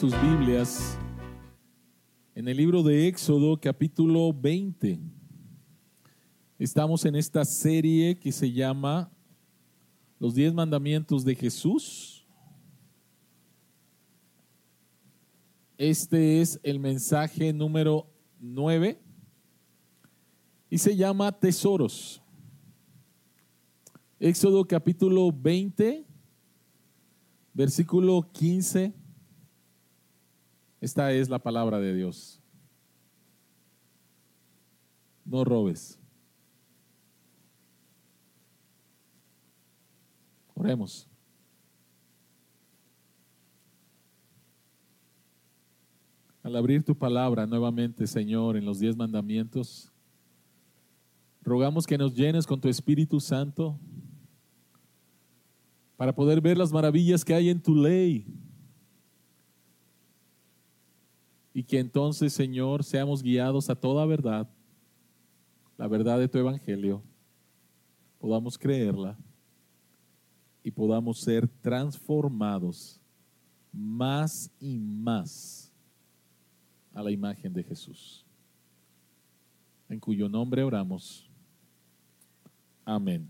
sus Biblias en el libro de Éxodo capítulo 20. Estamos en esta serie que se llama Los diez mandamientos de Jesús. Este es el mensaje número 9 y se llama Tesoros. Éxodo capítulo 20, versículo 15 esta es la palabra de Dios. No robes. Oremos. Al abrir tu palabra nuevamente, Señor, en los diez mandamientos, rogamos que nos llenes con tu Espíritu Santo para poder ver las maravillas que hay en tu ley y que entonces, Señor, seamos guiados a toda verdad, la verdad de tu Evangelio, podamos creerla y podamos ser transformados más y más a la imagen de Jesús, en cuyo nombre oramos. Amén.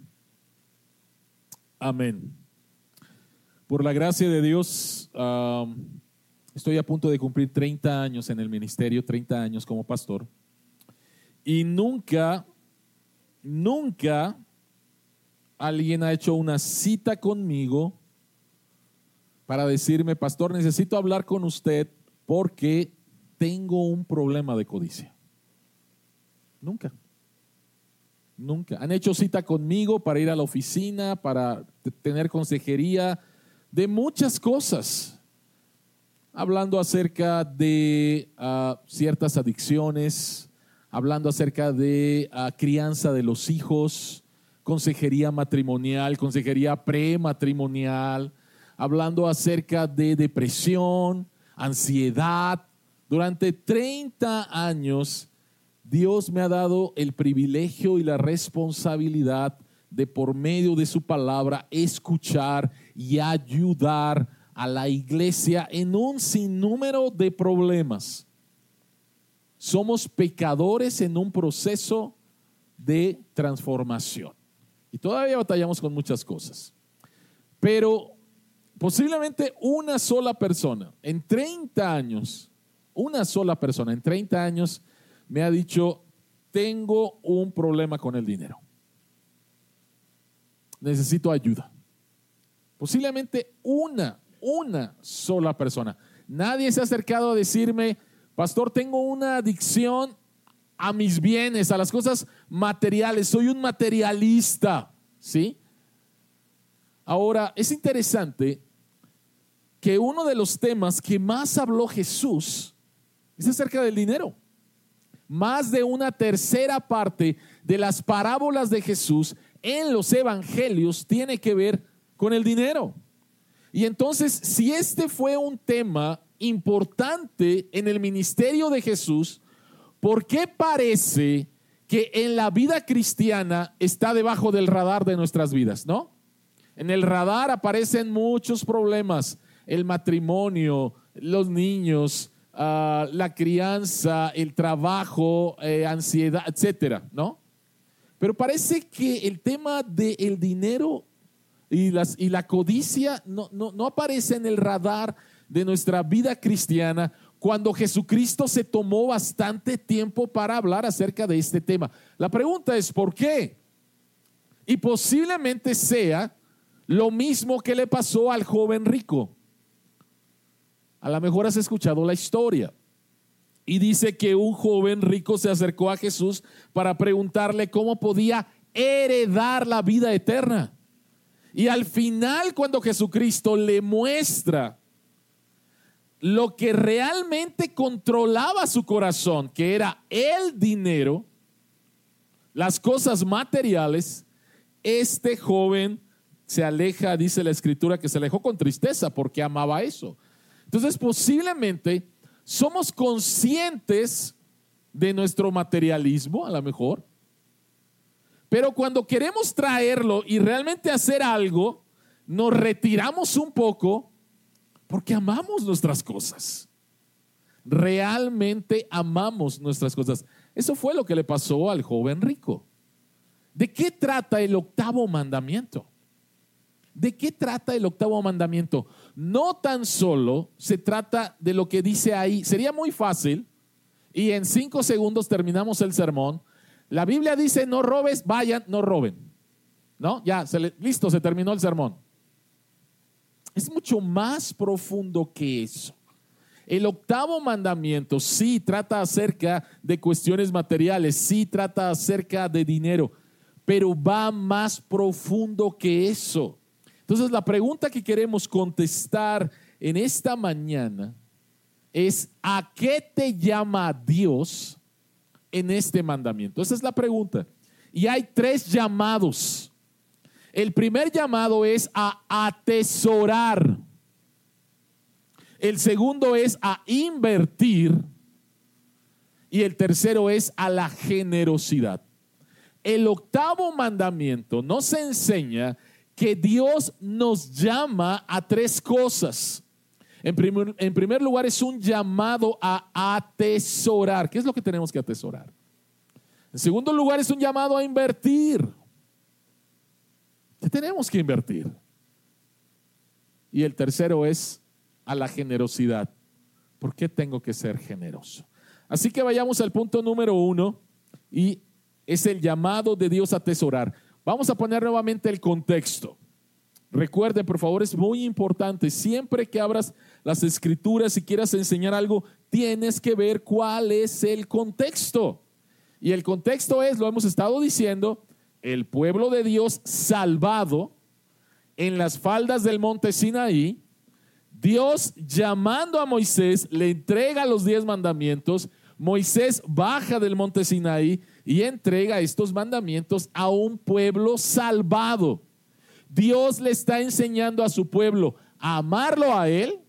Amén. Por la gracia de Dios, Estoy a punto de cumplir 30 años en el ministerio, 30 años como pastor. Y nunca, nunca alguien ha hecho una cita conmigo para decirme, pastor, necesito hablar con usted porque tengo un problema de codicia. Nunca. Nunca. Han hecho cita conmigo para ir a la oficina, para tener consejería de muchas cosas hablando acerca de ah, ciertas adicciones, hablando acerca de ah, crianza de los hijos, consejería matrimonial, consejería prematrimonial, hablando acerca de depresión, ansiedad. Durante 30 años, Dios me ha dado el privilegio y la responsabilidad de por medio de su palabra escuchar y ayudar a la iglesia en un sinnúmero de problemas. Somos pecadores en un proceso de transformación. Y todavía batallamos con muchas cosas. Pero posiblemente una sola persona en 30 años, una sola persona en 30 años me ha dicho, tengo un problema con el dinero. Necesito ayuda. Posiblemente una una sola persona. Nadie se ha acercado a decirme, pastor, tengo una adicción a mis bienes, a las cosas materiales, soy un materialista, ¿sí? Ahora, es interesante que uno de los temas que más habló Jesús es acerca del dinero. Más de una tercera parte de las parábolas de Jesús en los evangelios tiene que ver con el dinero. Y entonces, si este fue un tema importante en el ministerio de Jesús, ¿por qué parece que en la vida cristiana está debajo del radar de nuestras vidas, no? En el radar aparecen muchos problemas, el matrimonio, los niños, ah, la crianza, el trabajo, eh, ansiedad, etcétera, ¿no? Pero parece que el tema del dinero y, las, y la codicia no, no, aparece en el radar de nuestra vida cristiana cuando Jesucristo se tomó bastante tiempo para hablar acerca de este tema. La pregunta es, ¿por qué? Y posiblemente sea lo mismo que le pasó al joven rico. A lo mejor has escuchado la historia. Y dice que un joven rico se acercó a Jesús para preguntarle cómo podía heredar la vida eterna. Y al final, cuando Jesucristo le muestra lo que realmente controlaba su corazón, que era el dinero, las cosas materiales, este joven se aleja, dice la escritura, que se alejó con tristeza porque amaba eso. Entonces, posiblemente somos conscientes de nuestro materialismo, a lo mejor, pero cuando queremos traerlo y realmente hacer algo, nos retiramos un poco Porque amamos nuestras cosas. Realmente amamos nuestras cosas. Eso fue lo que le pasó al joven rico. ¿De qué trata el octavo mandamiento? ¿De qué trata el octavo mandamiento? No tan solo se trata de lo que dice ahí. Sería muy fácil y en cinco segundos terminamos el sermón. La Biblia dice no robes, vayan, no roben. ¿No? Ya, listo, se terminó el sermón. Es mucho más profundo que eso. El octavo mandamiento sí trata acerca de cuestiones materiales, sí trata acerca de dinero, pero va más profundo que eso. Entonces la pregunta que queremos contestar en esta mañana es, ¿a qué te llama Dios en este mandamiento? Esa es la pregunta. Y hay tres llamados. El primer llamado es a atesorar. El segundo es a invertir. Y el tercero es a la generosidad. El octavo mandamiento nos enseña que Dios nos llama a tres cosas. En primer, lugar, es un llamado a atesorar. ¿Qué es lo que tenemos que atesorar? En segundo lugar, es un llamado a invertir. ¿Qué tenemos que invertir? Y el tercero es a la generosidad. ¿Por qué tengo que ser generoso? Así que vayamos al punto número uno y es el llamado de Dios a atesorar. Vamos a poner nuevamente el contexto. Recuerden, por favor, es muy importante, siempre que abras las escrituras y quieras enseñar algo, tienes que ver cuál es el contexto. Y el contexto es, lo hemos estado diciendo, el pueblo de Dios salvado en las faldas del monte Sinaí, Dios llamando a Moisés, le entrega los diez mandamientos, Moisés baja del monte Sinaí y entrega estos mandamientos a un pueblo salvado. Dios le está enseñando a su pueblo a amarlo a Él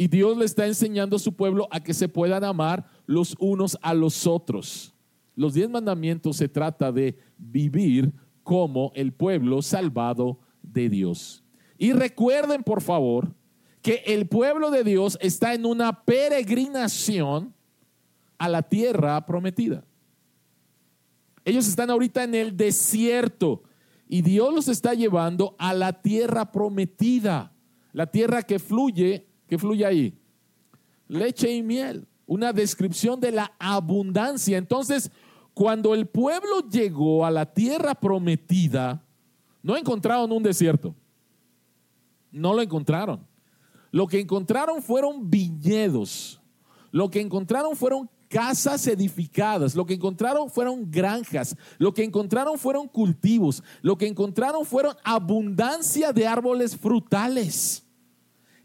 y Dios le está enseñando a su pueblo a que se puedan amar los unos a los otros. Los diez mandamientos se trata de vivir como el pueblo salvado de Dios. Y recuerden, por favor, que el pueblo de Dios está en una peregrinación a la tierra prometida. Ellos están ahorita en el desierto y Dios los está llevando a la tierra prometida, la tierra que fluye, que fluye ahí, leche y miel, una descripción de la abundancia. Entonces, cuando el pueblo llegó a la tierra prometida, no encontraron un desierto. No lo encontraron. Lo que encontraron fueron viñedos. Lo que encontraron fueron casas edificadas. Lo que encontraron fueron granjas. Lo que encontraron fueron cultivos. Lo que encontraron fueron abundancia de árboles frutales.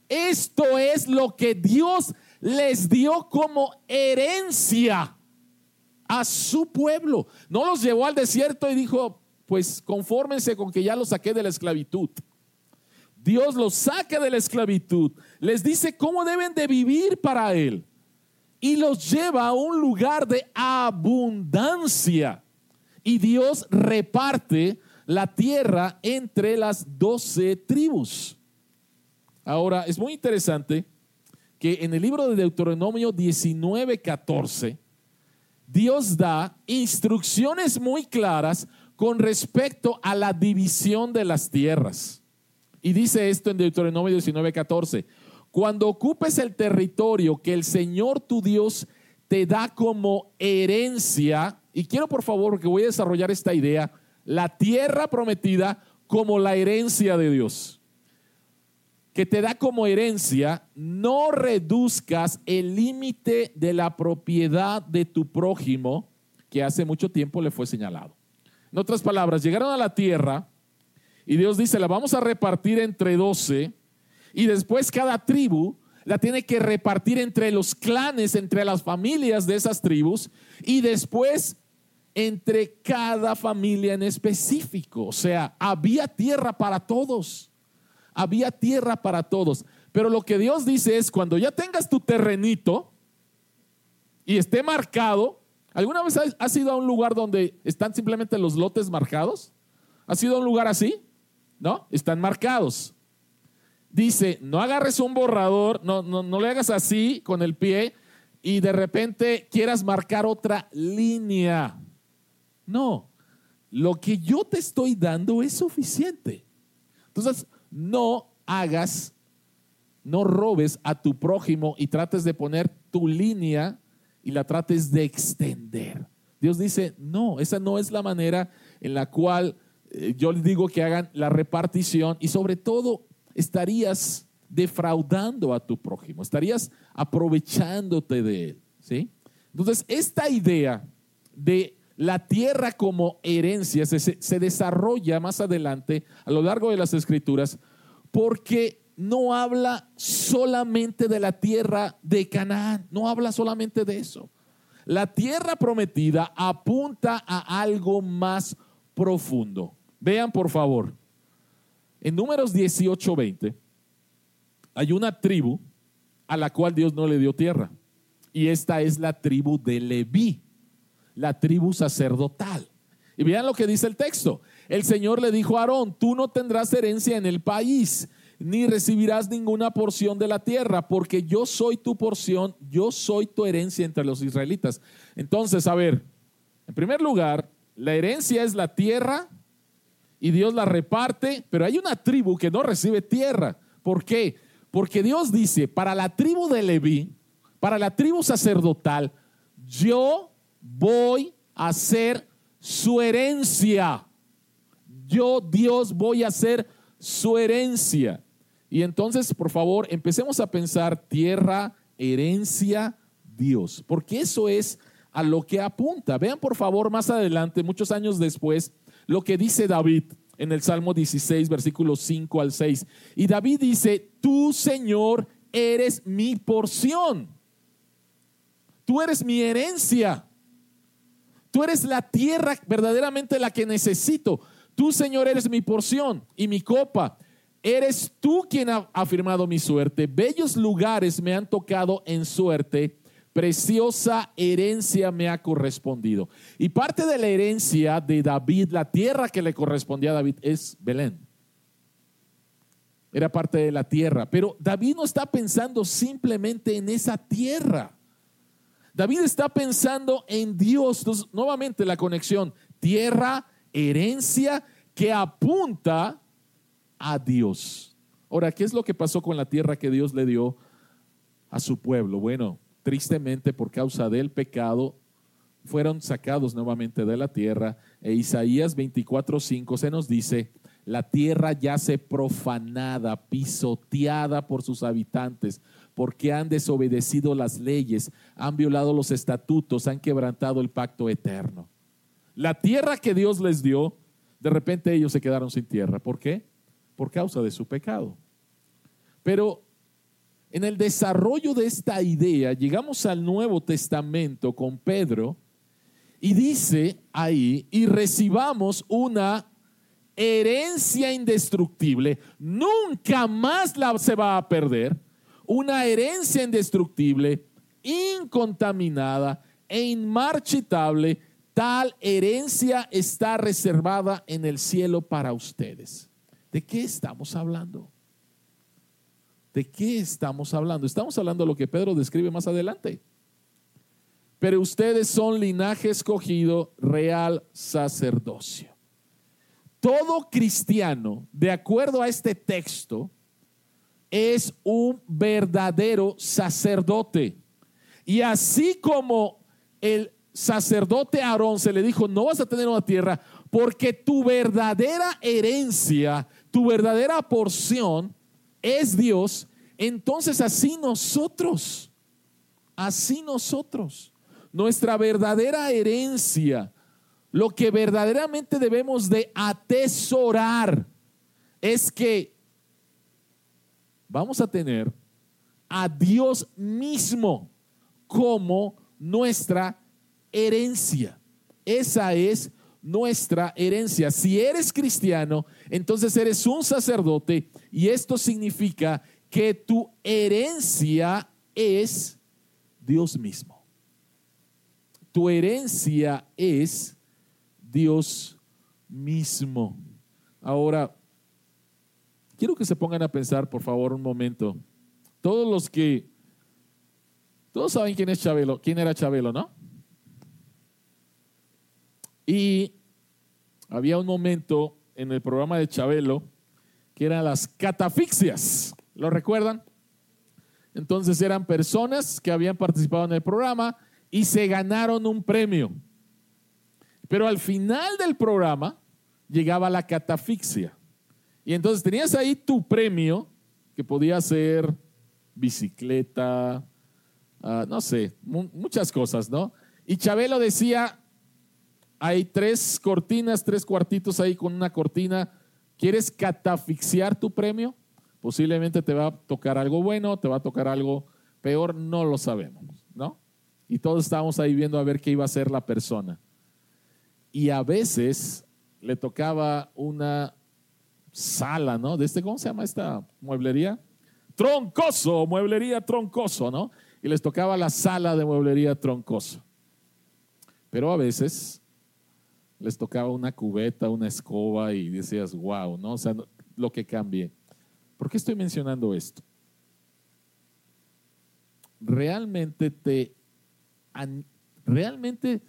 Esto es lo que Dios les dio como herencia a su pueblo. No los llevó al desierto y dijo, pues confórmense con que ya los saqué de la esclavitud. Dios los saca de la esclavitud, les dice cómo deben de vivir para Él y los lleva a un lugar de abundancia. Y Dios reparte la tierra entre las doce tribus. Ahora, es muy interesante que en el libro de Deuteronomio 19, 14, Dios da instrucciones muy claras con respecto a la división de las tierras. Y dice esto en Deuteronomio 19, 14. Cuando ocupes el territorio que el Señor tu Dios te da como herencia, y quiero por favor que voy a desarrollar esta idea, la tierra prometida como la herencia de Dios que te da como herencia, no reduzcas el límite de la propiedad de tu prójimo que hace mucho tiempo le fue señalado. En otras palabras, llegaron a la tierra y Dios dice, la vamos a repartir entre doce y después cada tribu la tiene que repartir entre los clanes, entre las familias de esas tribus y después entre cada familia en específico. O sea, había tierra para todos había tierra para todos. Pero lo que Dios dice es, cuando ya tengas tu terrenito y esté marcado, ¿alguna vez has ido a un lugar donde están simplemente los lotes marcados? ¿Has ido a un lugar así? ¿No? Están marcados. dice, no agarres un borrador, no, no, no le hagas así con el pie y de repente quieras marcar otra línea. No, lo que yo te estoy dando es suficiente. Entonces, no hagas, no robes a tu prójimo y trates de poner tu línea y la trates de extender. Dios dice, no, esa no es la manera en la cual eh, yo les digo que hagan la repartición y sobre todo estarías defraudando a tu prójimo, estarías aprovechándote de él, ¿sí? Entonces, esta idea de la tierra como herencia se, desarrolla más adelante a lo largo de las escrituras porque no habla solamente de la tierra de Canaán, no habla solamente de eso. La tierra prometida apunta a algo más profundo. Vean por favor, en números 18, 20, hay una tribu a la cual Dios no le dio tierra. Y esta es la tribu de Leví, la tribu sacerdotal. Y vean lo que dice el texto. El Señor le dijo a Aarón, tú no tendrás herencia en el país, ni recibirás ninguna porción de la tierra, porque yo soy tu porción, yo soy tu herencia entre los israelitas. Entonces, a ver, en primer lugar, la herencia es la tierra y Dios la reparte, pero hay una tribu que no recibe tierra. ¿Por qué? Porque Dios dice, para la tribu de Leví, para la tribu sacerdotal, yo voy a ser su herencia. Yo, Dios, voy a ser su herencia. Y entonces, por favor, empecemos a pensar tierra, herencia, Dios, porque eso es a lo que apunta. Vean, por favor, más adelante, muchos años después, lo que dice David en el Salmo 16, versículos 5 al 6. Y David dice, tú Señor eres mi porción. Tú eres mi herencia. Tú eres la tierra verdaderamente la que necesito. Tú Señor eres mi porción y mi copa. Eres tú quien ha afirmado mi suerte. Bellos lugares me han tocado en suerte preciosa herencia me ha correspondido. Y parte de la herencia de David, la tierra que le correspondía a David, es Belén. Era parte de la tierra. Pero David no está pensando simplemente en esa tierra. David está pensando en Dios. Nuevamente la conexión, tierra, herencia que apunta a Dios. Ahora, ¿qué es lo que pasó con la tierra que Dios le dio a su pueblo? Bueno, tristemente por causa del pecado, fueron sacados nuevamente de la tierra. E Isaías 24:5 se nos dice, la tierra yace profanada, pisoteada por sus habitantes, porque han desobedecido las leyes, han violado los estatutos, han quebrantado el pacto eterno. La tierra que Dios les dio, de repente ellos se quedaron sin tierra. ¿Por qué? Por causa de su pecado. Pero en el desarrollo de esta idea, llegamos al Nuevo Testamento con Pedro y dice ahí, y recibamos una herencia indestructible, nunca más la se va a perder, una herencia indestructible, incontaminada e inmarchitable, tal herencia está reservada en el cielo para ustedes. ¿De qué estamos hablando? ¿De qué estamos hablando? Estamos hablando de lo que Pedro describe más adelante. Pero ustedes son linaje escogido, real sacerdocio. Todo cristiano, de acuerdo a este texto, es un verdadero sacerdote. Y así como el sacerdote Aarón se le dijo, no vas a tener una tierra, porque tu verdadera herencia, tu verdadera porción es Dios, entonces así nosotros, así nosotros, nuestra verdadera herencia, lo que verdaderamente debemos de atesorar es que vamos a tener a Dios mismo como nuestra herencia. Esa es nuestra herencia. Si eres cristiano, entonces eres un sacerdote y esto significa que tu herencia es Dios mismo. Tu herencia es Dios mismo. Ahora, quiero que se pongan a pensar, por favor, un momento. Todos los que, todos saben quién es Chabelo, quién era Chabelo, ¿no? Y había un momento en el programa de Chabelo que eran las catafixias. ¿Lo recuerdan? Entonces eran personas que habían participado en el programa y se ganaron un premio. Pero al final del programa llegaba la catafixia. Y entonces tenías ahí tu premio, que podía ser bicicleta, ah, no sé, muchas cosas, ¿no? Y Chabelo decía, hay tres cortinas, tres cuartitos ahí con una cortina. ¿Quieres catafixiar tu premio? Posiblemente te va a tocar algo bueno, te va a tocar algo peor, no lo sabemos, ¿no? Y todos estábamos ahí viendo a ver qué iba a hacer la persona. Y a veces le tocaba una sala, ¿no? De este, ¿cómo se llama esta mueblería? Troncoso, mueblería troncoso, ¿no? Y les tocaba la sala de mueblería troncoso. Pero a veces les tocaba una cubeta, una escoba y decías, wow, ¿no? O sea, lo que cambie. ¿Por qué estoy mencionando esto? Realmente te, realmente,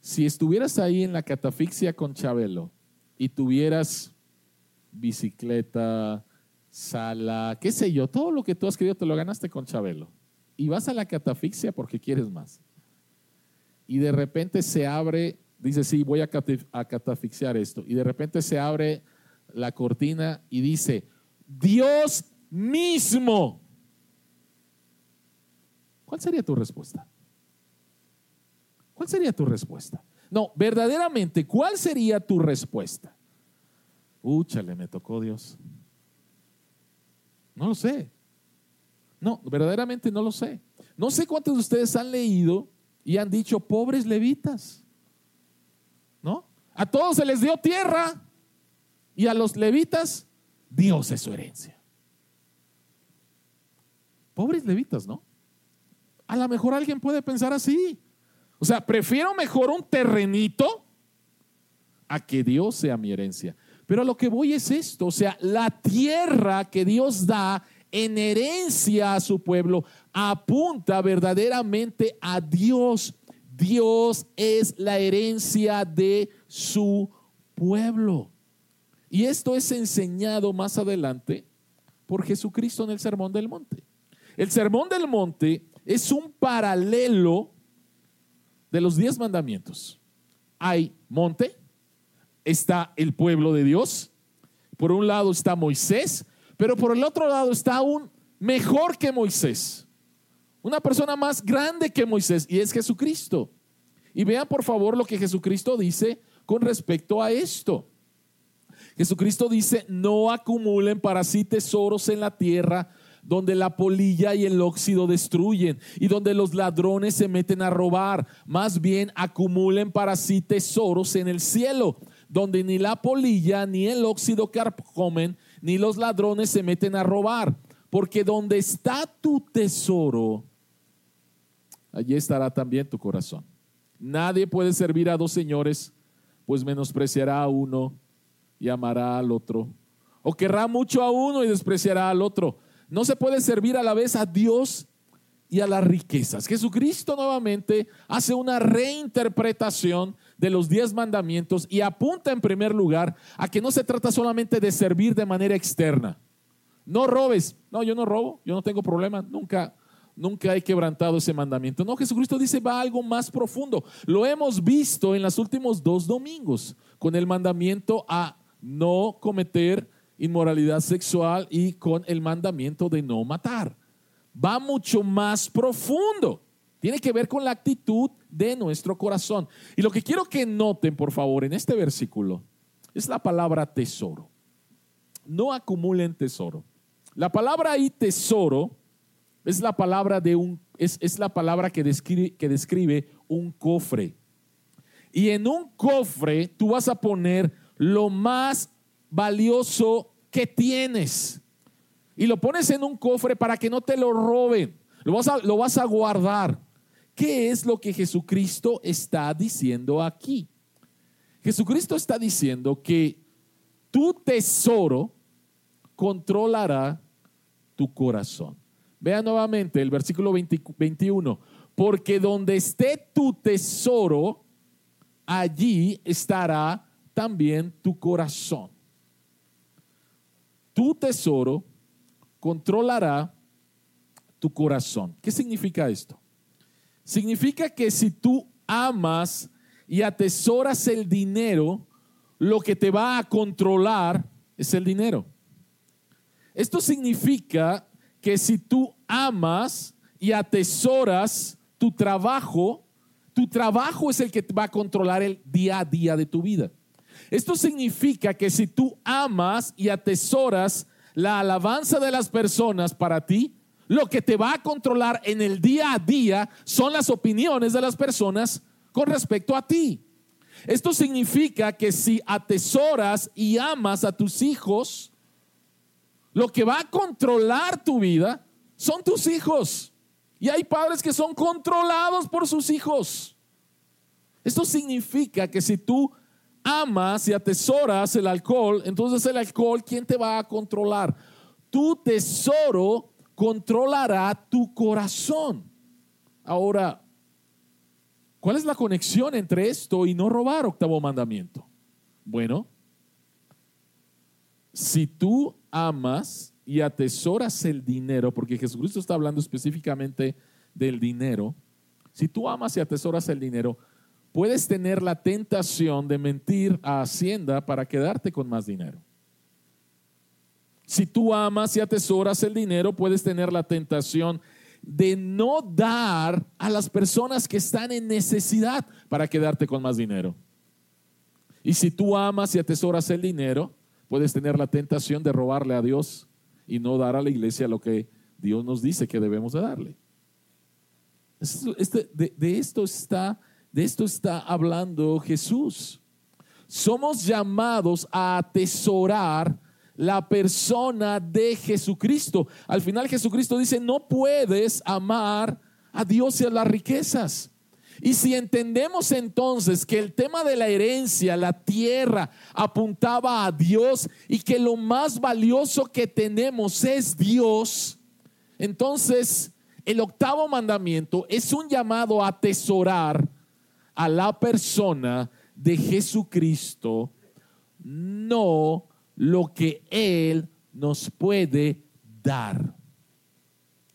si estuvieras ahí en la catafixia con Chabelo y tuvieras bicicleta, sala, qué sé yo, todo lo que tú has querido te lo ganaste con Chabelo. Y vas a la catafixia porque quieres más. Y de repente se abre dice, sí, voy a, catafixiar esto. Y de repente se abre la cortina y dice, Dios mismo. ¿Cuál sería tu respuesta? ¿Cuál sería tu respuesta? No, verdaderamente, ¿cuál sería tu respuesta? Úchale, me tocó Dios. No lo sé. No, verdaderamente no lo sé. No sé cuántos de ustedes han leído y han dicho, pobres levitas. ¿no? A todos se les dio tierra y a los levitas Dios es su herencia. Pobres levitas, ¿no? A lo mejor alguien puede pensar así. O sea, prefiero mejor un terrenito a que Dios sea mi herencia. Pero a lo que voy es esto, o sea, la tierra que Dios da en herencia a su pueblo apunta verdaderamente a Dios Dios es la herencia de su pueblo. Y esto es enseñado más adelante por Jesucristo en el Sermón del Monte. El Sermón del Monte es un paralelo de los diez mandamientos. Hay monte, está el pueblo de Dios, por un lado está Moisés, pero por el otro lado está un mejor que Moisés. Una persona más grande que Moisés y es Jesucristo. Y vean por favor lo que Jesucristo dice con respecto a esto. Jesucristo dice, no acumulen para sí tesoros en la tierra donde la polilla y el óxido destruyen y donde los ladrones se meten a robar. Más bien acumulen para sí tesoros en el cielo, donde ni la polilla ni el óxido carcomen, ni los ladrones se meten a robar. Porque donde está tu tesoro, allí estará también tu corazón. Nadie puede servir a dos señores, pues menospreciará a uno y amará al otro. O querrá mucho a uno y despreciará al otro. No se puede servir a la vez a Dios y a las riquezas. Jesucristo nuevamente hace una reinterpretación de los diez mandamientos y apunta en primer lugar a que no se trata solamente de servir de manera externa. No robes. No, yo no robo, yo no tengo problema, nunca nunca he quebrantado ese mandamiento. No, Jesucristo dice va algo más profundo. Lo hemos visto en los últimos dos domingos con el mandamiento a no cometer inmoralidad sexual y con el mandamiento de no matar. Va mucho más profundo. Tiene que ver con la actitud de nuestro corazón. Y lo que quiero que noten, por favor, en este versículo es la palabra tesoro. No acumulen tesoro. La palabra ahí tesoro es la palabra de un, es, la palabra que describe, que describe un cofre. Y en un cofre tú vas a poner lo más valioso que tienes. Y lo pones en un cofre para que no te lo roben. Lo vas a, lo vas a guardar. ¿Qué es lo que Jesucristo está diciendo aquí? Jesucristo está diciendo que tu tesoro controlará tu corazón. Vea nuevamente el versículo 21. Porque donde esté tu tesoro, allí estará también tu corazón. Tu tesoro controlará tu corazón. ¿Qué significa esto? Significa que si tú amas y atesoras el dinero, lo que te va a controlar es el dinero. Esto significa que si tú amas y atesoras tu trabajo, tu trabajo es el que va a controlar el día a día de tu vida. Esto significa que si tú amas y atesoras la alabanza de las personas para ti, lo que te va a controlar en el día a día son las opiniones de las personas con respecto a ti. Esto significa que si atesoras y amas a tus hijos, lo que va a controlar tu vida son tus hijos. Y hay padres que son controlados por sus hijos. Esto significa que si tú amas y atesoras el alcohol, entonces el alcohol, ¿quién te va a controlar? Tu tesoro controlará tu corazón. Ahora, ¿cuál es la conexión entre esto y no robar, octavo mandamiento? Bueno, si tú amas y atesoras el dinero, porque Jesucristo está hablando específicamente del dinero, si tú amas y atesoras el dinero, puedes tener la tentación de mentir a Hacienda para quedarte con más dinero. Si tú amas y atesoras el dinero, puedes tener la tentación de no dar a las personas que están en necesidad para quedarte con más dinero. Y si tú amas y atesoras el dinero, puedes tener la tentación de robarle a Dios y no dar a la iglesia lo que Dios nos dice que debemos de darle. Este, de esto está de esto está hablando Jesús. Somos llamados a atesorar la persona de Jesucristo. Al final Jesucristo dice, no puedes amar a Dios y a las riquezas. Y si entendemos entonces que el tema de la herencia, la tierra, apuntaba a Dios y que lo más valioso que tenemos es Dios, entonces el octavo mandamiento es un llamado a atesorar a la persona de Jesucristo, no lo que Él nos puede dar.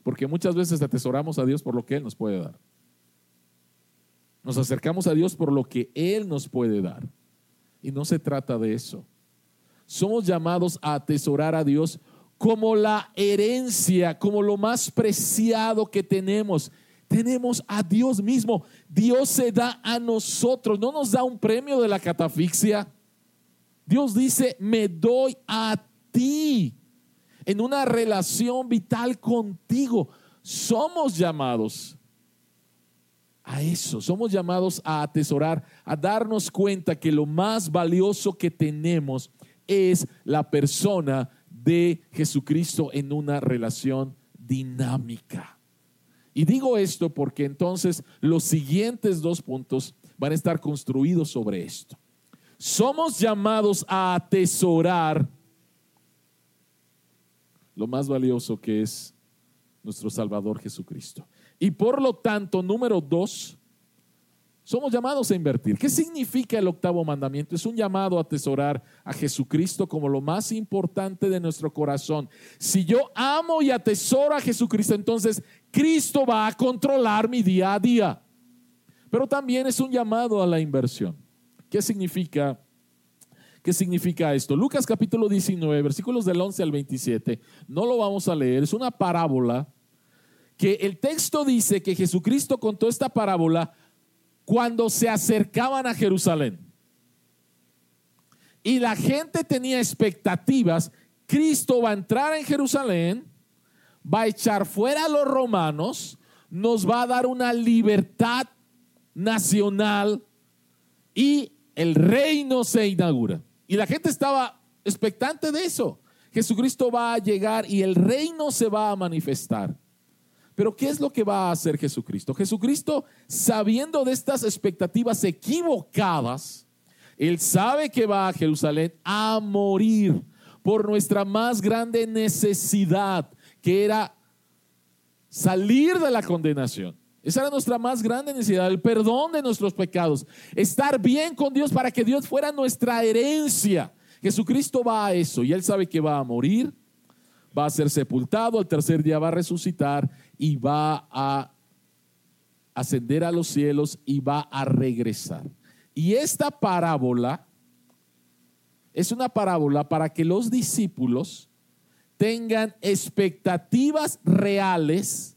Porque muchas veces atesoramos a Dios por lo que Él nos puede dar. Nos acercamos a Dios por lo que Él nos puede dar. Y no se trata de eso. Somos llamados a atesorar a Dios como la herencia, como lo más preciado que tenemos tenemos a Dios mismo. Dios se da a nosotros, no nos da un premio de la catafixia. Dios dice, me doy a ti en una relación vital contigo. Somos llamados a eso, somos llamados a atesorar, a darnos cuenta que lo más valioso que tenemos es la persona de Jesucristo en una relación dinámica. Y digo esto porque entonces los siguientes dos puntos van a estar construidos sobre esto. Somos llamados a atesorar lo más valioso que es nuestro Salvador Jesucristo. Y por lo tanto, número dos, somos llamados a invertir. ¿Qué significa el octavo mandamiento? Es un llamado a atesorar a Jesucristo como lo más importante de nuestro corazón. Si yo amo y atesoro a Jesucristo, entonces Cristo va a controlar mi día a día. Pero también es un llamado a la inversión. ¿Qué significa? ¿Qué significa esto? Lucas capítulo 19, versículos del 11 al 27. No lo vamos a leer, es una parábola que el texto dice que Jesucristo contó esta parábola cuando se acercaban a Jerusalén. Y la gente tenía expectativas, Cristo va a entrar en Jerusalén, va a echar fuera a los romanos, nos va a dar una libertad nacional y el reino se inaugura. Y la gente estaba expectante de eso. Jesucristo va a llegar y el reino se va a manifestar. Pero ¿qué es lo que va a hacer Jesucristo? Jesucristo, sabiendo de estas expectativas equivocadas, él sabe que va a Jerusalén a morir por nuestra más grande necesidad, que era salir de la condenación. Esa era nuestra más grande necesidad, el perdón de nuestros pecados, estar bien con Dios para que Dios fuera nuestra herencia. Jesucristo va a eso y él sabe que va a morir, va a ser sepultado, al tercer día va a resucitar y va a ascender a los cielos y va a regresar. Y esta parábola es una parábola para que los discípulos tengan expectativas reales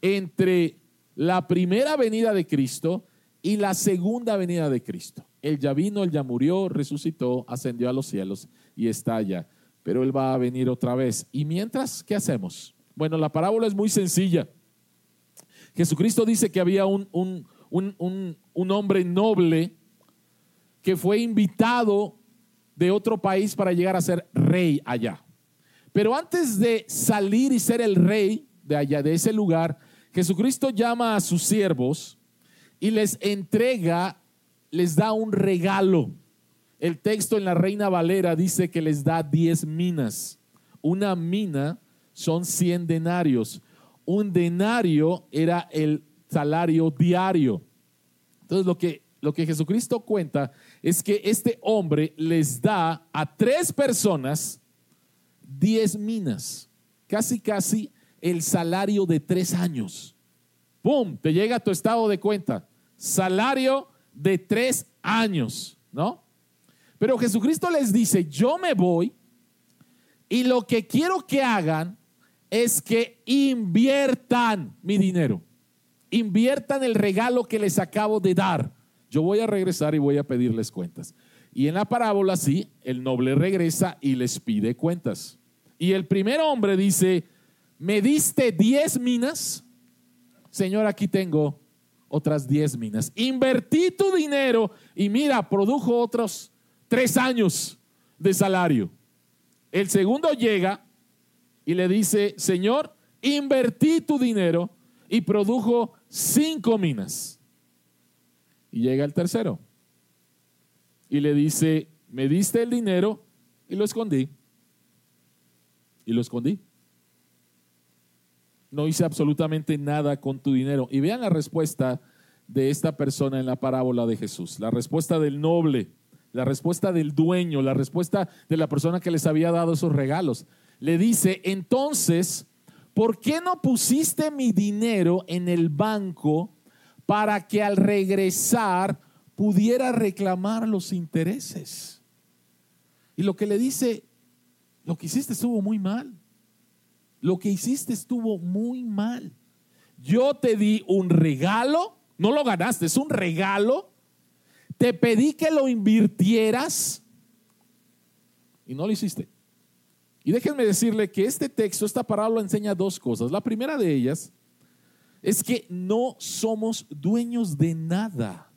entre la primera venida de Cristo y la segunda venida de Cristo. Él ya vino, él ya murió, resucitó, ascendió a los cielos y está allá. Pero él va a venir otra vez. Y mientras, ¿qué hacemos? Bueno, la parábola es muy sencilla. Jesucristo dice que había un, un, un, un hombre noble que fue invitado de otro país para llegar a ser rey allá. Pero antes de salir y ser el rey de allá, de ese lugar, Jesucristo llama a sus siervos y les entrega, les da un regalo. El texto en la Reina Valera dice que les da 10 minas. Una mina son 100 denarios. Un denario era el salario diario. Entonces lo que, lo que Jesucristo cuenta es que este hombre les da a tres personas 10 minas. Casi, casi el salario de tres años. ¡Pum! Te llega tu estado de cuenta. Salario de tres años, ¿no? Pero Jesucristo les dice, yo me voy y lo que quiero que hagan es que inviertan mi dinero. Inviertan el regalo que les acabo de dar. Yo voy a regresar y voy a pedirles cuentas. Y en la parábola, sí, el noble regresa y les pide cuentas. Y el primer hombre dice, me diste 10 minas, Señor, aquí tengo otras 10 minas. Invertí tu dinero y mira, produjo otros tres años de salario. El segundo llega y le dice, Señor, invertí tu dinero y produjo cinco minas. Y llega el tercero y le dice, me diste el dinero y lo escondí. Y lo escondí no hice absolutamente nada con tu dinero. Y vean la respuesta de esta persona en la parábola de Jesús, la respuesta del noble, la respuesta del dueño, la respuesta de la persona que les había dado esos regalos. Le dice, entonces, ¿por qué no pusiste mi dinero en el banco para que al regresar pudiera reclamar los intereses? Y lo que le dice, lo que hiciste estuvo muy mal. Lo que hiciste estuvo muy mal. Yo te di un regalo, no lo ganaste, es un regalo. Te pedí que lo invirtieras y no lo hiciste. Y déjenme decirle que este texto, esta parábola enseña dos cosas. La primera de ellas es que no somos dueños de nada.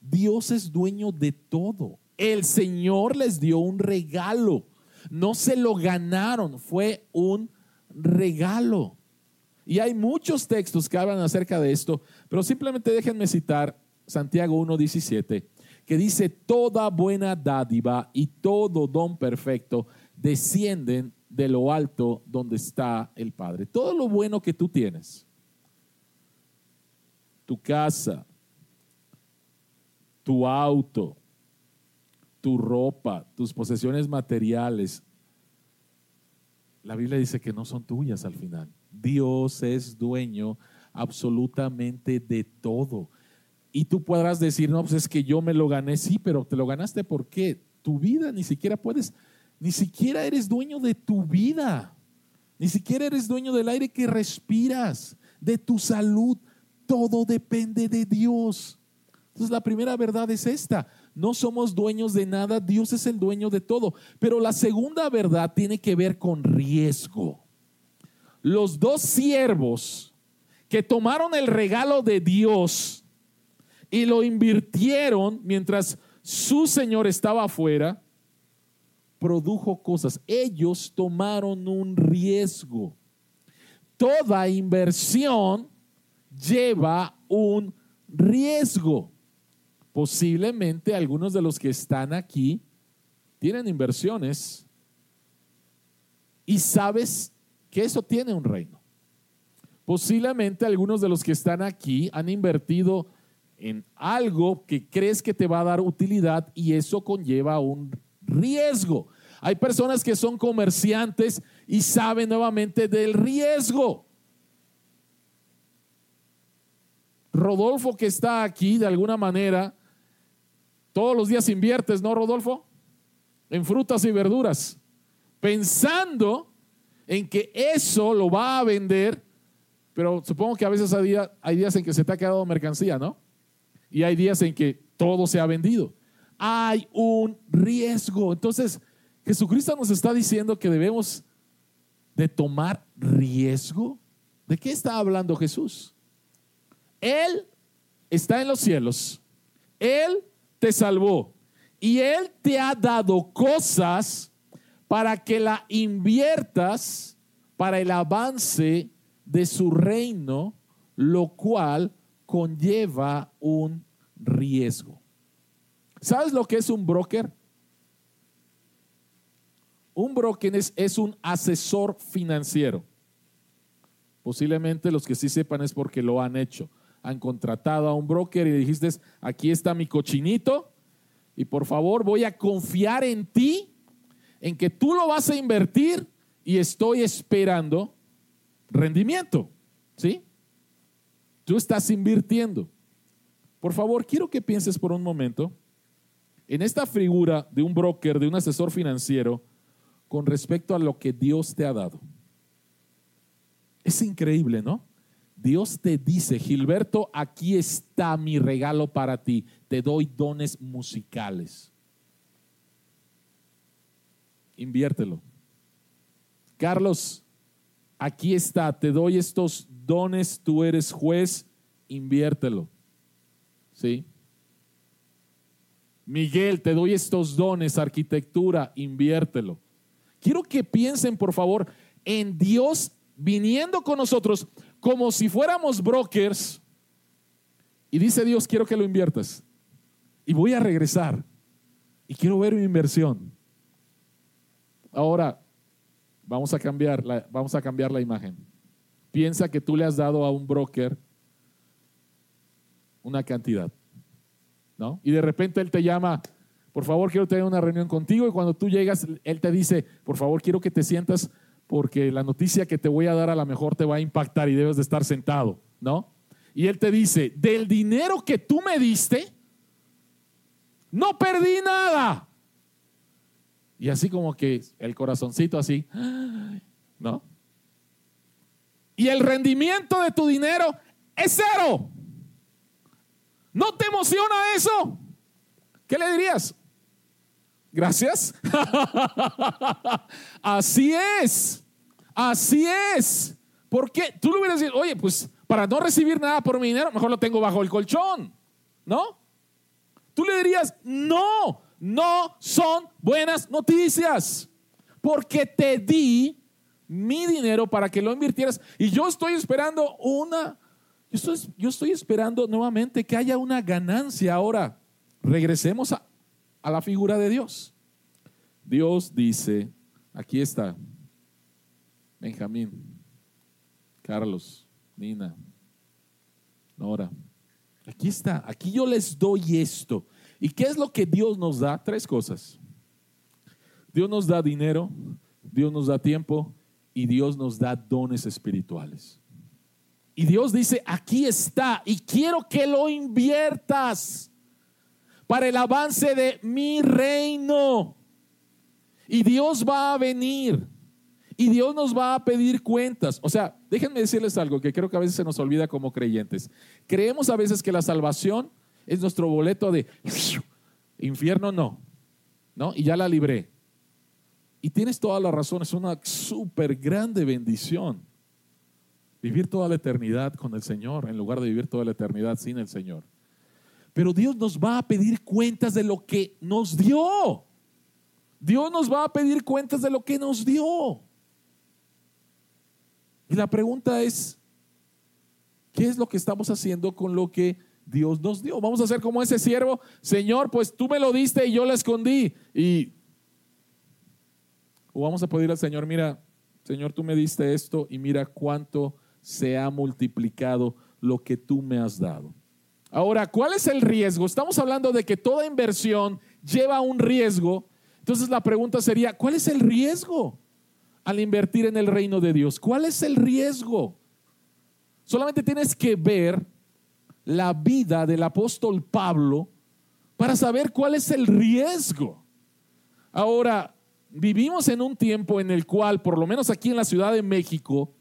Dios es dueño de todo. El Señor les dio un regalo. No se lo ganaron, fue un regalo. Y hay muchos textos que hablan acerca de esto, pero simplemente déjenme citar Santiago 1.17, que dice, toda buena dádiva y todo don perfecto descienden de lo alto donde está el Padre. Todo lo bueno que tú tienes, tu casa, tu auto, tu ropa, tus posesiones materiales, la Biblia dice que no son tuyas al final. Dios es dueño absolutamente de todo. Y tú podrás decir, no, pues es que yo me lo gané, sí, pero te lo ganaste porque tu vida ni siquiera puedes, ni siquiera eres dueño de tu vida, ni siquiera eres dueño del aire que respiras, de tu salud. Todo depende de Dios. Entonces la primera verdad es esta, no somos dueños de nada, Dios es el dueño de todo. Pero la segunda verdad tiene que ver con riesgo. Los dos siervos que tomaron el regalo de Dios y lo invirtieron mientras su Señor estaba afuera, produjo cosas. Ellos tomaron un riesgo. Toda inversión lleva un riesgo. Posiblemente algunos de los que están aquí tienen inversiones y sabes que eso tiene un reino. Posiblemente algunos de los que están aquí han invertido en algo que crees que te va a dar utilidad y eso conlleva un riesgo. Hay personas que son comerciantes y saben nuevamente del riesgo. Rodolfo que está aquí de alguna manera, todos los días inviertes, ¿no, Rodolfo? En frutas y verduras, pensando en que eso lo va a vender, pero supongo que a veces hay, días en que se te ha quedado mercancía, ¿no? Y hay días en que todo se ha vendido. Hay un riesgo. Entonces, Jesucristo nos está diciendo que debemos de tomar riesgo. ¿De qué está hablando Jesús? Él está en los cielos. Él te salvó. Y Él te ha dado cosas para que la inviertas para el avance de su reino, lo cual conlleva un riesgo. ¿Sabes lo que es un broker? Un broker es, es, un asesor financiero. Posiblemente los que sí sepan es porque lo han hecho. Han contratado a un broker y dijiste, aquí está mi cochinito y por favor voy a confiar en ti en que tú lo vas a invertir y estoy esperando rendimiento. ¿Sí? Tú estás invirtiendo. Por favor, quiero que pienses por un momento en esta figura de un broker, de un asesor financiero, con respecto a lo que Dios te ha dado. Es increíble, ¿no? Dios te dice, Gilberto, aquí está mi regalo para ti. Te doy dones musicales inviértelo. Carlos, aquí está, te doy estos dones, tú eres juez, inviértelo. ¿Sí? Miguel, te doy estos dones, arquitectura, inviértelo. Quiero que piensen, por favor, en Dios viniendo con nosotros como si fuéramos brokers. Y dice Dios, quiero que lo inviertas. Y voy a regresar. Y quiero ver mi inversión. Ahora, vamos a cambiar la, vamos a cambiar la imagen. Piensa que tú le has dado a un broker una cantidad, ¿no? Y de repente él te llama, por favor, quiero tener una reunión contigo. Y cuando tú llegas, él te dice, por favor, quiero que te sientas porque la noticia que te voy a dar a lo mejor te va a impactar y debes de estar sentado, ¿no? Y él te dice, del dinero que tú me diste, no perdí nada. Y así como que el corazoncito así, ¿no? Y el rendimiento de tu dinero es cero. ¿No te emociona eso? ¿Qué le dirías? Gracias. así es. Así es. ¿Por qué? Tú le hubieras dicho, oye, pues para no recibir nada por mi dinero, mejor lo tengo bajo el colchón. ¿No? Tú le dirías, no, no son buenas noticias, porque te di mi dinero para que lo invirtieras y yo estoy esperando una, yo estoy, esperando nuevamente que haya una ganancia. Ahora, regresemos a, a la figura de Dios. Dios dice, aquí está, Benjamín, Carlos, Nina, Nora, aquí está, aquí yo les doy esto. ¿Y qué es lo que Dios nos da? Tres cosas. Dios nos da dinero, Dios nos da tiempo y Dios nos da dones espirituales. Y Dios dice, aquí está y quiero que lo inviertas para el avance de mi reino. Y Dios va a venir y Dios nos va a pedir cuentas. O sea, déjenme decirles algo que creo que a veces se nos olvida como creyentes. Creemos a veces que la salvación es nuestro boleto de infierno no, ¿no? Y ya la libré. Y tienes toda la razón, es una súper grande bendición vivir toda la eternidad con el Señor en lugar de vivir toda la eternidad sin el Señor. Pero Dios nos va a pedir cuentas de lo que nos dio. Dios nos va a pedir cuentas de lo que nos dio. Y la pregunta es, ¿qué es lo que estamos haciendo con lo que Dios nos dio. Vamos a hacer como ese siervo, Señor, pues tú me lo diste y yo lo escondí. Y o vamos a pedir al Señor, mira, Señor, tú me diste esto y mira cuánto se ha multiplicado lo que tú me has dado. Ahora, ¿cuál es el riesgo? Estamos hablando de que toda inversión lleva un riesgo. Entonces la pregunta sería, ¿cuál es el riesgo al invertir en el reino de Dios? ¿Cuál es el riesgo? Solamente tienes que ver la vida del apóstol Pablo para saber cuál es el riesgo. Ahora, vivimos en un tiempo en el cual, por lo menos aquí en la Ciudad de México,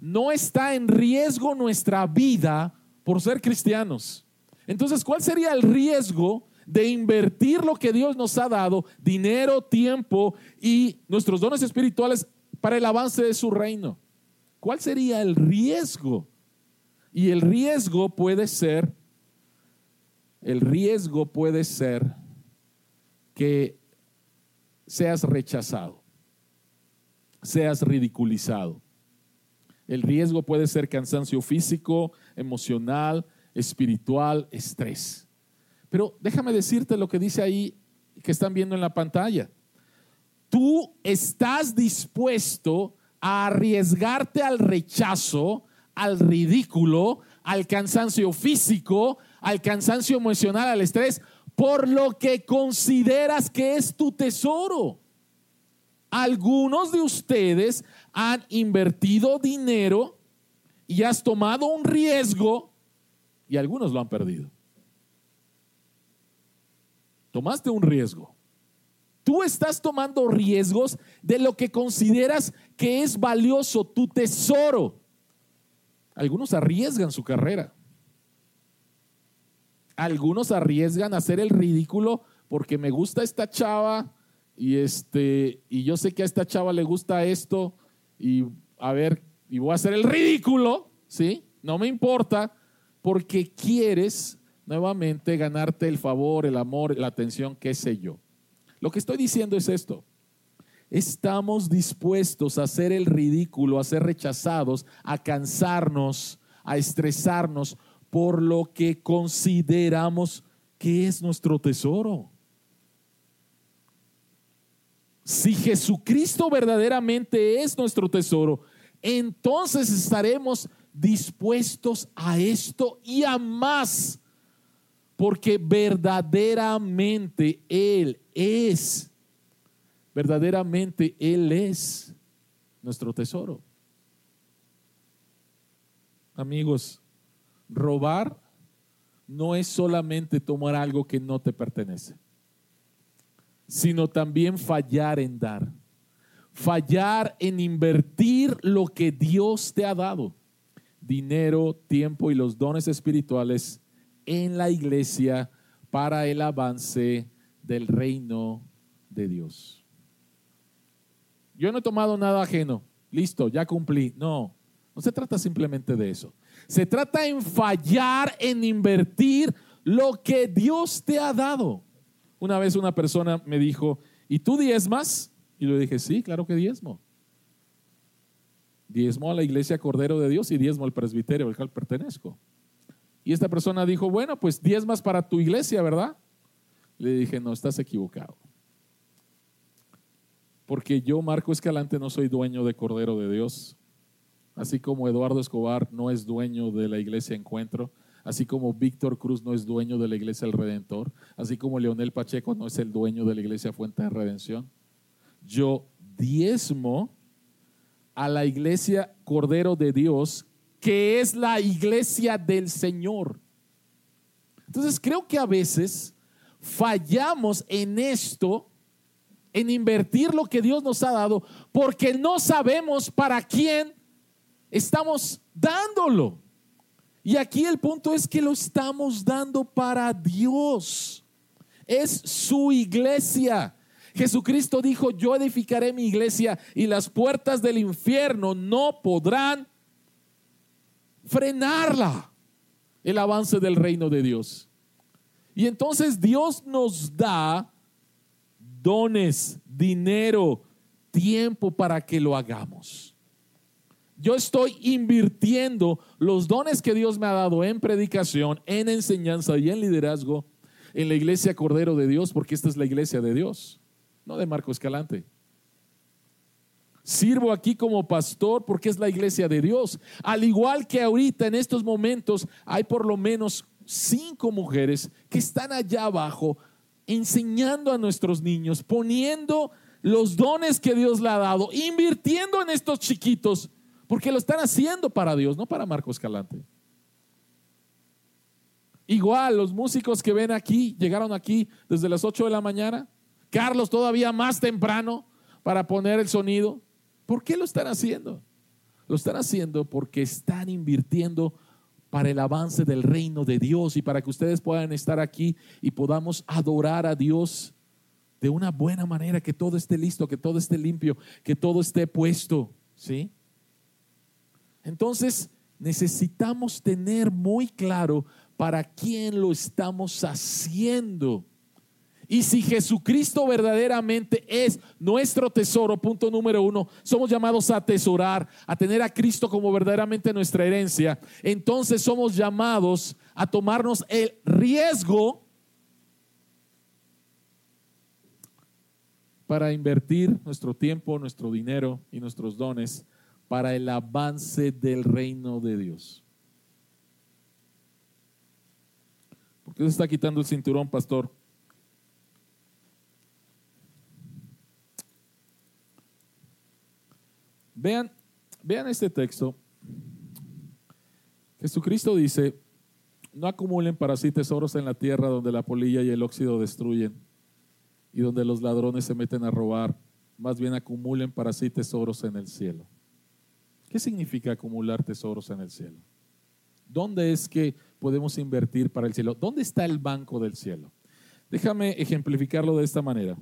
no está en riesgo nuestra vida por ser cristianos. Entonces, ¿cuál sería el riesgo de invertir lo que Dios nos ha dado, dinero, tiempo y nuestros dones espirituales para el avance de su reino? ¿Cuál sería el riesgo? Y el riesgo puede ser, el riesgo puede ser que seas rechazado, seas ridiculizado. El riesgo puede ser cansancio físico, emocional, espiritual, estrés. Pero déjame decirte lo que dice ahí que están viendo en la pantalla. Tú estás dispuesto a arriesgarte al rechazo, al ridículo, al cansancio físico, al cansancio emocional, al estrés, por lo que consideras que es tu tesoro. Algunos de ustedes han invertido dinero y has tomado un riesgo y algunos lo han perdido. Tomaste un riesgo. Tú estás tomando riesgos de lo que consideras que es valioso, tu tesoro. Algunos arriesgan su carrera. Algunos arriesgan hacer el ridículo porque me gusta esta chava y este y yo sé que a esta chava le gusta esto y a ver y voy a hacer el ridículo, ¿sí? No me importa porque quieres nuevamente ganarte el favor, el amor, la atención, qué sé yo. Lo que estoy diciendo es esto. Estamos dispuestos a hacer el ridículo, a ser rechazados, a cansarnos, a estresarnos por lo que consideramos que es nuestro tesoro. Si Jesucristo verdaderamente es nuestro tesoro, entonces estaremos dispuestos a esto y a más, porque verdaderamente Él es, verdaderamente Él es nuestro tesoro. Amigos, robar no es solamente tomar algo que no te pertenece, sino también fallar en dar, fallar en invertir lo que Dios te ha dado, dinero, tiempo y los dones espirituales en la iglesia para el avance del reino de Dios. Yo no he tomado nada ajeno, listo, ya cumplí. No, no se trata simplemente de eso. Se trata en fallar en invertir lo que Dios te ha dado. Una vez una persona me dijo, ¿y tú diezmas? Y le dije, sí, claro que diezmo. Diezmo a la iglesia Cordero de Dios y diezmo al presbiterio al cual pertenezco. Y esta persona dijo, bueno, pues diezmas para tu iglesia, ¿verdad? Le dije, no, estás equivocado. Porque yo, Marco Escalante, no soy dueño de Cordero de Dios. Así como Eduardo Escobar no es dueño de la iglesia Encuentro, así como Víctor Cruz no es dueño de la iglesia El Redentor, así como Leonel Pacheco no es el dueño de la iglesia Fuente de Redención. Yo diezmo a la iglesia Cordero de Dios, que es la iglesia del Señor. Entonces creo que a veces fallamos en esto, en invertir lo que Dios nos ha dado, porque no sabemos para quién estamos dándolo. Y aquí el punto es que lo estamos dando para Dios. Es su iglesia. Jesucristo dijo, yo edificaré mi iglesia y las puertas del infierno no podrán frenarla, el avance del reino de Dios. Y entonces Dios nos da dones, dinero, tiempo para que lo hagamos. Yo estoy invirtiendo los dones que Dios me ha dado en predicación, en enseñanza y en liderazgo en la iglesia Cordero de Dios, porque esta es la iglesia de Dios, no de Marco Escalante. Sirvo aquí como pastor porque es la iglesia de Dios. Al igual que ahorita en estos momentos hay por lo menos cinco mujeres que están allá abajo enseñando a nuestros niños, poniendo los dones que Dios le ha dado, invirtiendo en estos chiquitos, porque lo están haciendo para Dios, no para Marcos Calante. Igual los músicos que ven aquí, llegaron aquí desde las 8 de la mañana, Carlos todavía más temprano para poner el sonido. ¿Por qué lo están haciendo? Lo están haciendo porque están invirtiendo para el avance del reino de Dios y para que ustedes puedan estar aquí y podamos adorar a Dios de una buena manera, que todo esté listo, que todo esté limpio, que todo esté puesto, ¿sí? Entonces, necesitamos tener muy claro para quién lo estamos haciendo. Y si Jesucristo verdaderamente es nuestro tesoro, punto número uno, somos llamados a atesorar, a tener a Cristo como verdaderamente nuestra herencia, entonces somos llamados a tomarnos el riesgo para invertir nuestro tiempo, nuestro dinero y nuestros dones para el avance del reino de Dios. ¿Por qué se está quitando el cinturón, pastor? Vean, vean este texto. Jesucristo dice, no acumulen para sí tesoros en la tierra donde la polilla y el óxido destruyen y donde los ladrones se meten a robar. Más bien acumulen para sí tesoros en el cielo. ¿Qué significa acumular tesoros en el cielo? ¿Dónde es que podemos invertir para el cielo? ¿Dónde está el banco del cielo? Déjame ejemplificarlo de esta manera.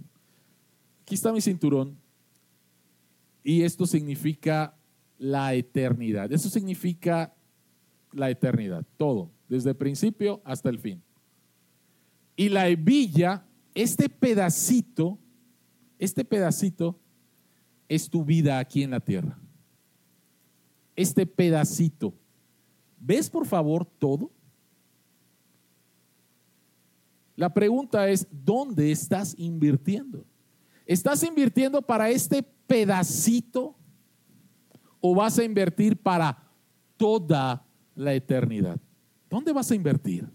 Aquí está mi cinturón y esto significa la eternidad. Eso significa la eternidad, todo, desde el principio hasta el fin. Y la hebilla, este pedacito, este pedacito es tu vida aquí en la tierra. Este pedacito. ¿Ves por favor todo? La pregunta es, ¿dónde estás invirtiendo? ¿Estás invirtiendo para este pedacito o vas a invertir para toda la eternidad? ¿Dónde vas a invertir?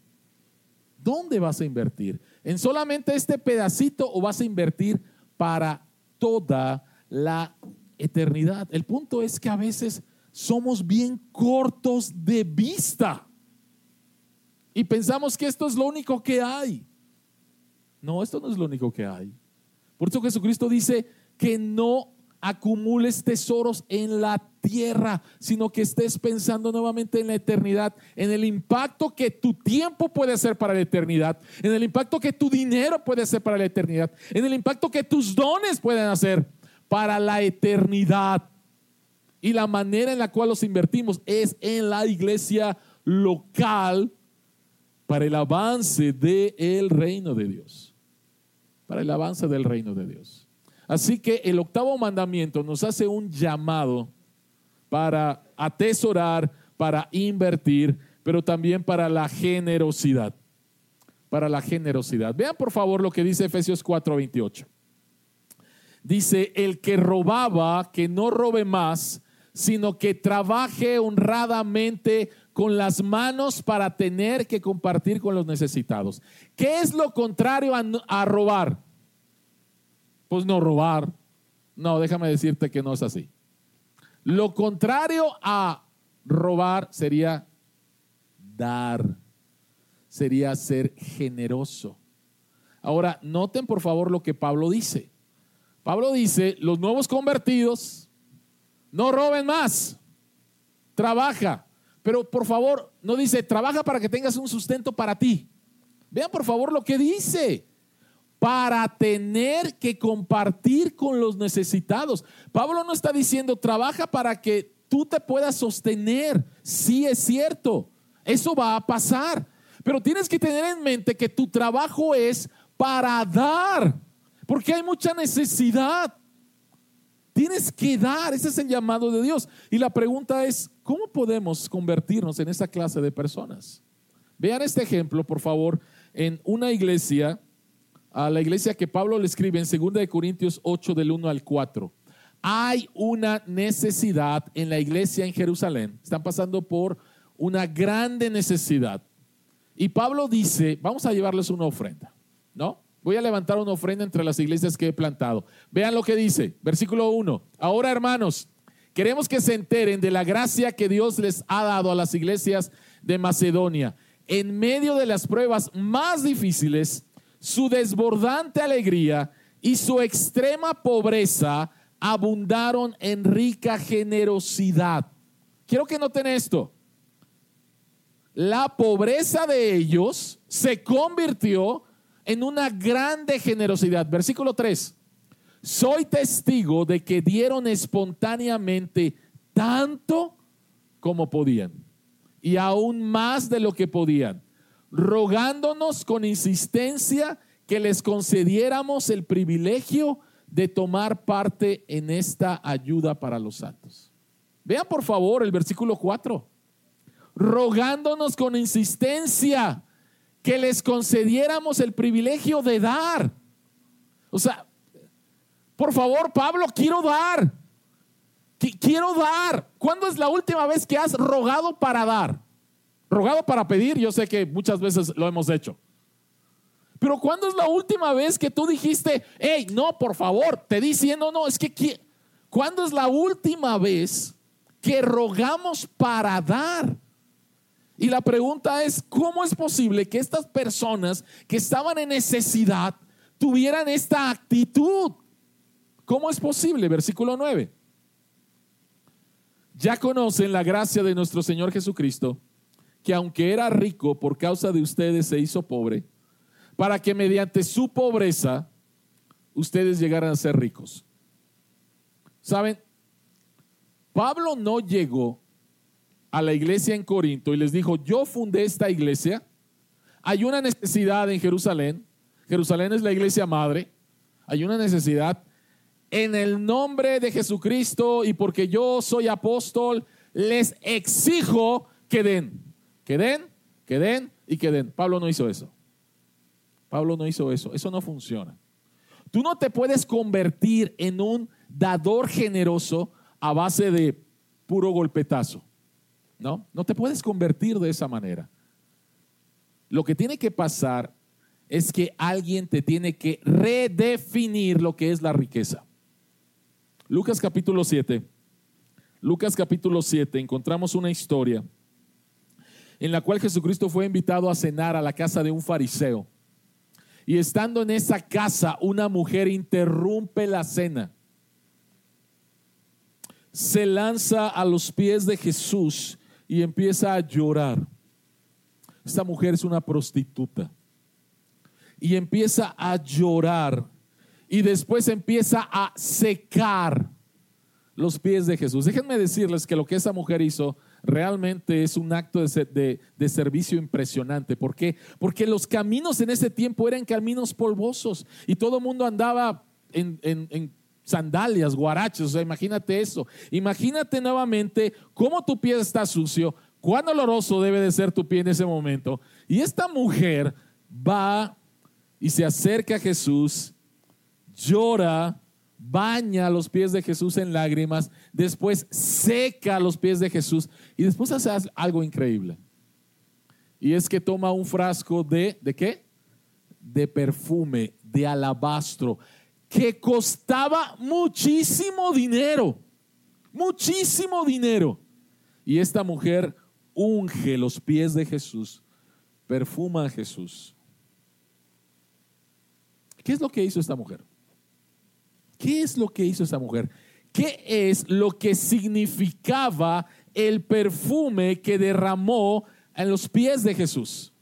¿Dónde vas a invertir? ¿En solamente este pedacito o vas a invertir para toda la eternidad? El punto es que a veces somos bien cortos de vista y pensamos que esto es lo único que hay. No, esto no es lo único que hay. Por eso Jesucristo dice que no acumules tesoros en la tierra, sino que estés pensando nuevamente en la eternidad, en el impacto que tu tiempo puede hacer para la eternidad, en el impacto que tu dinero puede hacer para la eternidad, en el impacto que tus dones pueden hacer para la eternidad. Y la manera en la cual los invertimos es en la iglesia local para el avance del reino de Dios. Para el avance del reino de Dios. Así que el octavo mandamiento nos hace un llamado para atesorar, para invertir, pero también para la generosidad. Para la generosidad. Vean por favor lo que dice Efesios 4:28. Dice, el que robaba, que no robe más, sino que trabaje honradamente con las manos para tener que compartir con los necesitados. ¿Qué es lo contrario a, a robar? pues no robar. No, déjame decirte que no es así. Lo contrario a robar sería dar, sería ser generoso. Ahora, noten por favor lo que Pablo dice. Pablo dice, los nuevos convertidos, no roben más, trabaja. Pero por favor, no dice, trabaja para que tengas un sustento para ti. Vean por favor lo que dice para tener que compartir con los necesitados. Pablo no está diciendo, trabaja para que tú te puedas sostener. Sí es cierto, eso va a pasar. Pero tienes que tener en mente que tu trabajo es para dar, porque hay mucha necesidad. Tienes que dar, ese es el llamado de Dios. Y la pregunta es, ¿cómo podemos convertirnos en esa clase de personas? Vean este ejemplo, por favor, en una iglesia a la iglesia que Pablo le escribe en 2 Corintios 8 del 1 al 4. hay una necesidad en la iglesia en Jerusalén. Están pasando por una grande necesidad. Y Pablo dice, vamos a llevarles una ofrenda, ¿no? Voy a levantar una ofrenda entre las iglesias que he plantado. Vean lo que dice, versículo 1. Ahora, hermanos, queremos que se enteren de la gracia que Dios les ha dado a las iglesias de Macedonia. En medio de las pruebas más difíciles, su desbordante alegría y su extrema pobreza abundaron en rica generosidad. Quiero que noten esto la pobreza de ellos se convirtió en una grande generosidad. Versículo 3. Soy testigo de que dieron espontáneamente tanto como podían y aún más de lo que podían, rogándonos con insistencia que les concediéramos el privilegio de tomar parte en esta ayuda para los santos. Vean por favor el versículo 4 rogándonos con insistencia que les concediéramos el privilegio de dar. O sea, por favor, Pablo, quiero dar. Quiero dar. ¿Cuándo es la última vez que has rogado para dar? Rogado para pedir, yo sé que muchas veces lo hemos hecho. Pero ¿cuándo es la última vez que tú dijiste, hey, no, por favor, te diciendo, no, es que, ¿cuándo es la última vez que rogamos para dar? Y la pregunta es, ¿cómo es posible que estas personas que estaban en necesidad tuvieran esta actitud? ¿Cómo es posible? Versículo 9. Ya conocen la gracia de nuestro Señor Jesucristo, que aunque era rico por causa de ustedes se hizo pobre, para que mediante su pobreza ustedes llegaran a ser ricos. ¿Saben? Pablo no llegó a la iglesia en Corinto y les dijo, yo fundé esta iglesia, hay una necesidad en Jerusalén, Jerusalén es la iglesia madre, hay una necesidad, en el nombre de Jesucristo y porque yo soy apóstol, les exijo que den, que den, que den y que den. Pablo no hizo eso. Pablo no hizo eso, eso no funciona. Tú no te puedes convertir en un dador generoso a base de puro golpetazo. ¿no? No te puedes convertir de esa manera. Lo que tiene que pasar es que alguien te tiene que redefinir lo que es la riqueza. Lucas capítulo 7. Lucas capítulo 7 encontramos una historia en la cual Jesucristo fue invitado a cenar a la casa de un fariseo. Y estando en esa casa, una mujer interrumpe la cena. Se lanza a los pies de Jesús y empieza a llorar. Esta mujer es una prostituta. Y empieza a llorar. Y después empieza a secar los pies de Jesús. Déjenme decirles que lo que esa mujer hizo realmente es un acto de, servicio impresionante. ¿Por qué? Porque los caminos en ese tiempo eran caminos polvosos y todo el mundo andaba en, en sandalias, guaraches, o sea, imagínate eso. Imagínate nuevamente cómo tu pie está sucio, cuán doloroso debe de ser tu pie en ese momento. Y esta mujer va y se acerca a Jesús, llora, baña los pies de Jesús en lágrimas, después seca los pies de Jesús y después hace algo increíble. Y es que toma un frasco de, ¿de qué? De perfume, de alabastro que costaba muchísimo dinero, muchísimo dinero. Y esta mujer unge los pies de Jesús, perfuma a Jesús. ¿Qué es lo que hizo esta mujer? ¿Qué es lo que hizo esta mujer? ¿Qué es lo que significaba el perfume que derramó en los pies de Jesús?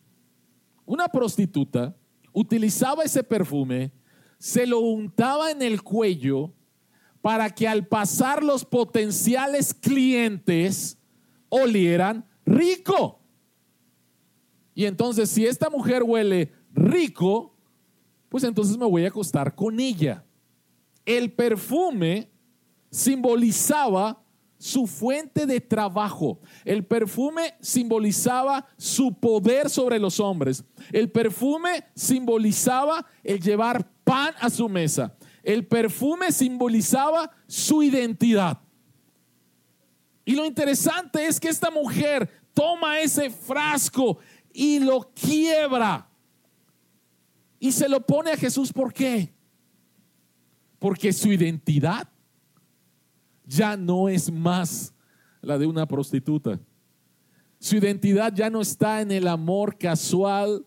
Una prostituta utilizaba ese perfume se lo untaba en el cuello para que al pasar los potenciales clientes olieran rico. Y entonces si esta mujer huele rico, pues entonces me voy a acostar con ella. El perfume simbolizaba su fuente de trabajo. El perfume simbolizaba su poder sobre los hombres. El perfume simbolizaba el llevar pan a su mesa. El perfume simbolizaba su identidad. Y lo interesante es que esta mujer toma ese frasco y lo quiebra y se lo pone a Jesús. ¿Por qué? Porque su identidad ya no es más la de una prostituta. Su identidad ya no está en el amor casual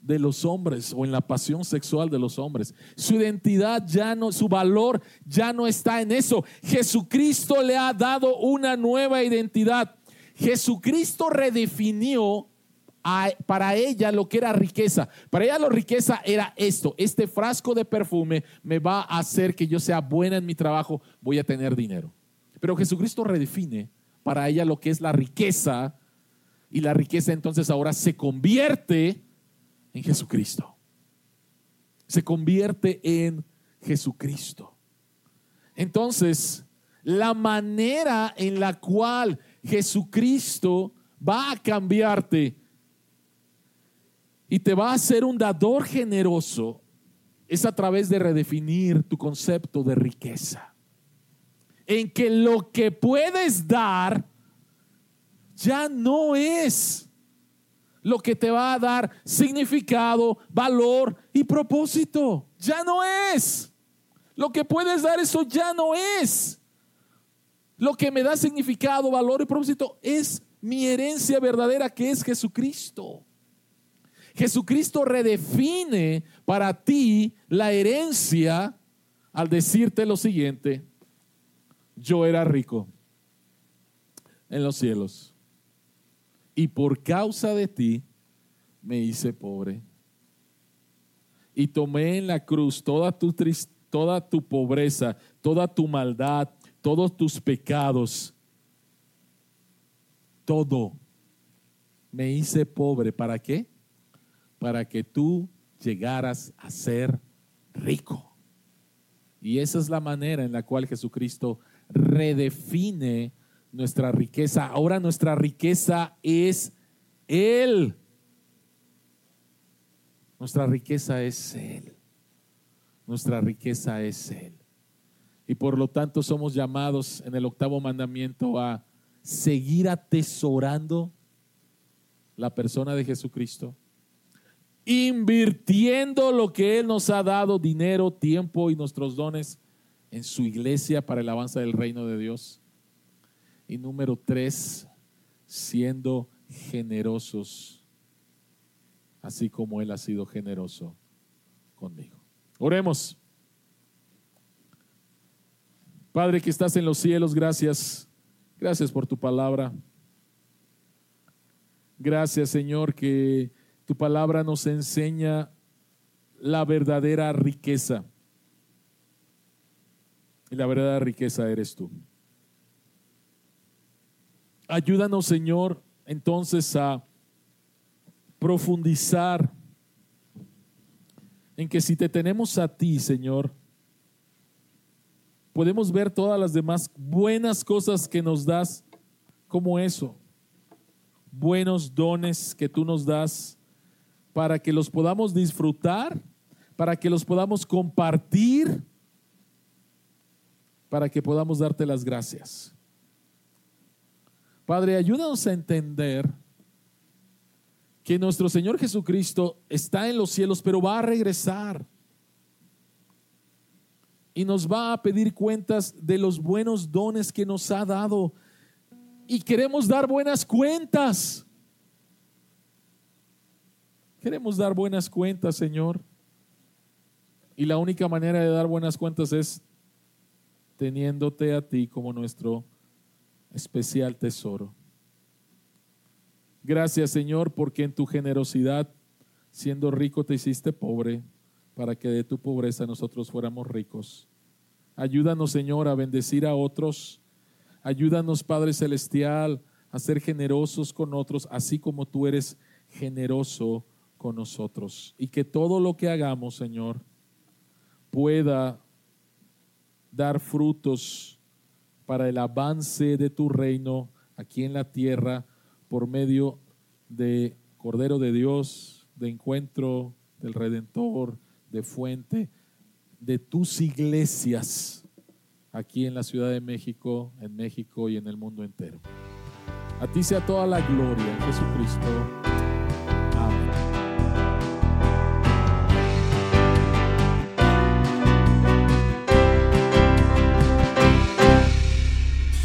de los hombres o en la pasión sexual de los hombres. Su identidad ya no, su valor ya no está en eso. Jesucristo le ha dado una nueva identidad. Jesucristo redefinió para ella lo que era riqueza. Para ella la riqueza era esto, este frasco de perfume me va a hacer que yo sea buena en mi trabajo, voy a tener dinero. Pero Jesucristo redefine para ella lo que es la riqueza y la riqueza entonces ahora se convierte en Jesucristo. Se convierte en Jesucristo. Entonces, la manera en la cual Jesucristo va a cambiarte y te va a hacer un dador generoso es a través de redefinir tu concepto de riqueza. En que lo que puedes dar ya no es lo que te va a dar significado, valor y propósito. Ya no es. Lo que puedes dar, eso ya no es. Lo que me da significado, valor y propósito es mi herencia verdadera que es Jesucristo. Jesucristo redefine para ti la herencia al decirte lo siguiente, yo era rico en los cielos y por causa de ti me hice pobre. Y tomé en la cruz toda tu, toda tu pobreza, toda tu maldad, todos tus pecados, todo. Me hice pobre. ¿Para qué? Para que tú llegaras a ser rico. Y esa es la manera en la cual Jesucristo redefine nuestra riqueza. Ahora nuestra riqueza es Él. Nuestra riqueza es Él. Nuestra riqueza es Él. Y por lo tanto somos llamados en el octavo mandamiento a seguir atesorando la persona de Jesucristo invirtiendo lo que Él nos ha dado, dinero, tiempo y nuestros dones en su iglesia para el avance del reino de Dios. Y número tres, siendo generosos, así como Él ha sido generoso conmigo. Oremos. Padre que estás en los cielos, gracias. Gracias por tu palabra. Gracias Señor que tu palabra nos enseña la verdadera riqueza. Y la verdadera riqueza eres tú. Ayúdanos, Señor, entonces a profundizar en que si te tenemos a ti, Señor, podemos ver todas las demás buenas cosas que nos das como eso, buenos dones que tú nos das para que los podamos disfrutar, para que los podamos compartir, para que podamos darte las gracias. Padre, ayúdanos a entender que nuestro Señor Jesucristo está en los cielos, pero va a regresar. Y nos va a pedir cuentas de los buenos dones que nos ha dado. Y queremos dar buenas cuentas. Queremos dar buenas cuentas, Señor. Y la única manera de dar buenas cuentas es teniéndote a ti como nuestro especial tesoro. Gracias, Señor, porque en tu generosidad, siendo rico, te hiciste pobre, para que de tu pobreza nosotros fuéramos ricos. Ayúdanos, Señor, a bendecir a otros. Ayúdanos, Padre Celestial, a ser generosos con otros, así como tú eres generoso con nosotros. Y que todo lo que hagamos, Señor, pueda dar frutos para el avance de tu reino aquí en la tierra por medio de Cordero de Dios, de encuentro del Redentor, de fuente, de tus iglesias aquí en la Ciudad de México, en México y en el mundo entero. A ti sea toda la gloria Jesucristo.